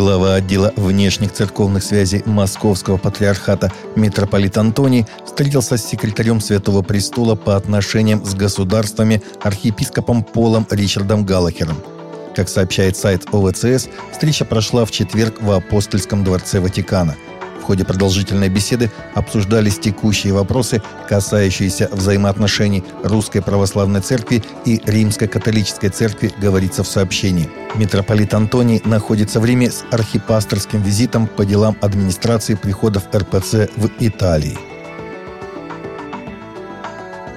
Глава отдела внешних церковных связей Московского патриархата митрополит Антоний встретился с секретарем Святого Престола по отношениям с государствами архиепископом Полом Ричардом Галлахером. Как сообщает сайт ОВЦС, встреча прошла в четверг в Апостольском дворце Ватикана – ходе продолжительной беседы обсуждались текущие вопросы, касающиеся взаимоотношений Русской Православной Церкви и Римской Католической Церкви, говорится в сообщении. Митрополит Антоний находится в Риме с архипасторским визитом по делам администрации приходов РПЦ в Италии.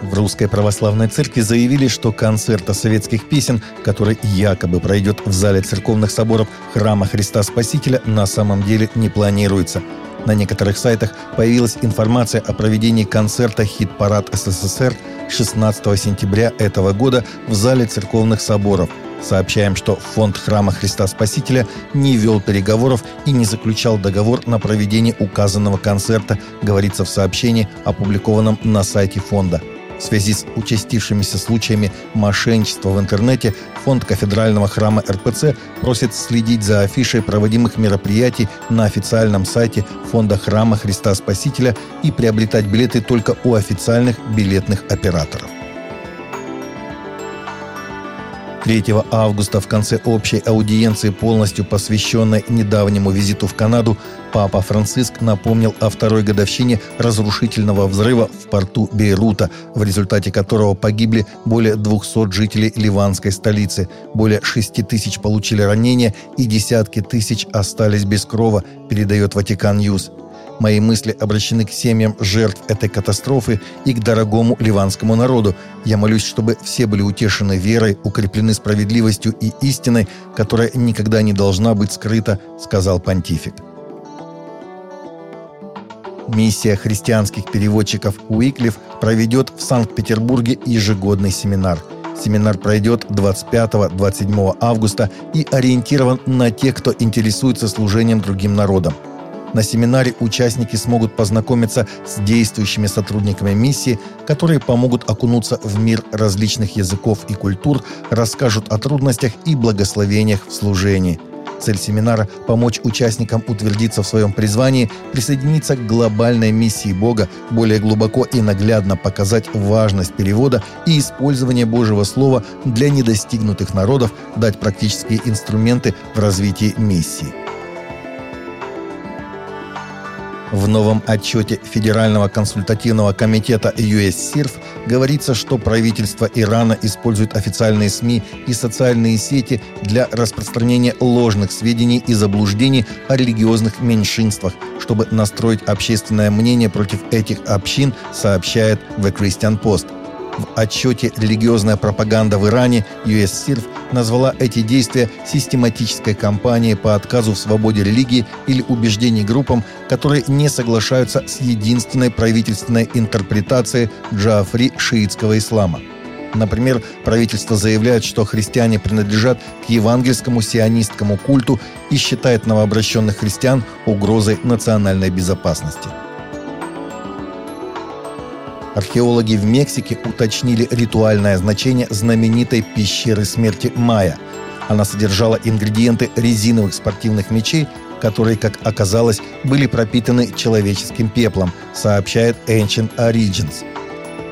В Русской Православной Церкви заявили, что концерта советских песен, который якобы пройдет в зале церковных соборов Храма Христа Спасителя, на самом деле не планируется – на некоторых сайтах появилась информация о проведении концерта «Хит-парад СССР» 16 сентября этого года в зале церковных соборов. Сообщаем, что фонд Храма Христа Спасителя не вел переговоров и не заключал договор на проведение указанного концерта, говорится в сообщении, опубликованном на сайте фонда – в связи с участившимися случаями мошенничества в интернете фонд кафедрального храма РПЦ просит следить за афишей проводимых мероприятий на официальном сайте фонда храма Христа Спасителя и приобретать билеты только у официальных билетных операторов. 3 августа в конце общей аудиенции, полностью посвященной недавнему визиту в Канаду, Папа Франциск напомнил о второй годовщине разрушительного взрыва в порту Бейрута, в результате которого погибли более 200 жителей ливанской столицы, более 6 тысяч получили ранения и десятки тысяч остались без крова, передает Vatican News. Мои мысли обращены к семьям жертв этой катастрофы и к дорогому ливанскому народу. Я молюсь, чтобы все были утешены верой, укреплены справедливостью и истиной, которая никогда не должна быть скрыта, сказал понтифик. Миссия христианских переводчиков Уиклиф проведет в Санкт-Петербурге ежегодный семинар. Семинар пройдет 25-27 августа и ориентирован на тех, кто интересуется служением другим народам – на семинаре участники смогут познакомиться с действующими сотрудниками миссии, которые помогут окунуться в мир различных языков и культур, расскажут о трудностях и благословениях в служении. Цель семинара – помочь участникам утвердиться в своем призвании, присоединиться к глобальной миссии Бога, более глубоко и наглядно показать важность перевода и использования Божьего Слова для недостигнутых народов, дать практические инструменты в развитии миссии. В новом отчете Федерального консультативного комитета USCIRF говорится, что правительство Ирана использует официальные СМИ и социальные сети для распространения ложных сведений и заблуждений о религиозных меньшинствах, чтобы настроить общественное мнение против этих общин, сообщает The Christian Post – в отчете «Религиозная пропаганда в Иране» USCIRF назвала эти действия систематической кампанией по отказу в свободе религии или убеждений группам, которые не соглашаются с единственной правительственной интерпретацией Джафри шиитского ислама. Например, правительство заявляет, что христиане принадлежат к евангельскому сионистскому культу и считает новообращенных христиан угрозой национальной безопасности – Археологи в Мексике уточнили ритуальное значение знаменитой пещеры смерти Майя. Она содержала ингредиенты резиновых спортивных мечей, которые, как оказалось, были пропитаны человеческим пеплом, сообщает Ancient Origins.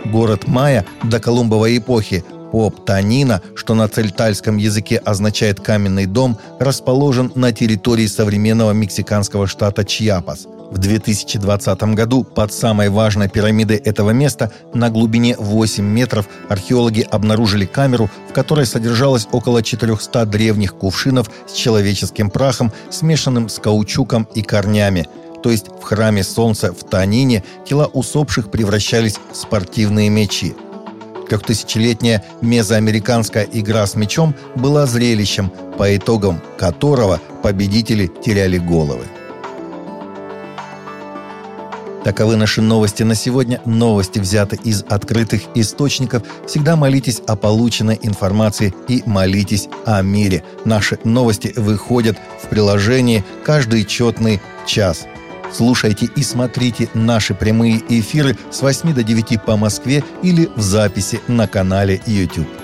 Город Майя до Колумбовой эпохи Поп Танина, что на цельтальском языке означает «каменный дом», расположен на территории современного мексиканского штата Чьяпас – в 2020 году под самой важной пирамидой этого места на глубине 8 метров археологи обнаружили камеру, в которой содержалось около 400 древних кувшинов с человеческим прахом, смешанным с каучуком и корнями. То есть в храме Солнца в Танине тела усопших превращались в спортивные мечи. Трехтысячелетняя мезоамериканская игра с мечом была зрелищем, по итогам которого победители теряли головы. Таковы наши новости на сегодня. Новости взяты из открытых источников. Всегда молитесь о полученной информации и молитесь о мире. Наши новости выходят в приложении каждый четный час. Слушайте и смотрите наши прямые эфиры с 8 до 9 по Москве или в записи на канале YouTube.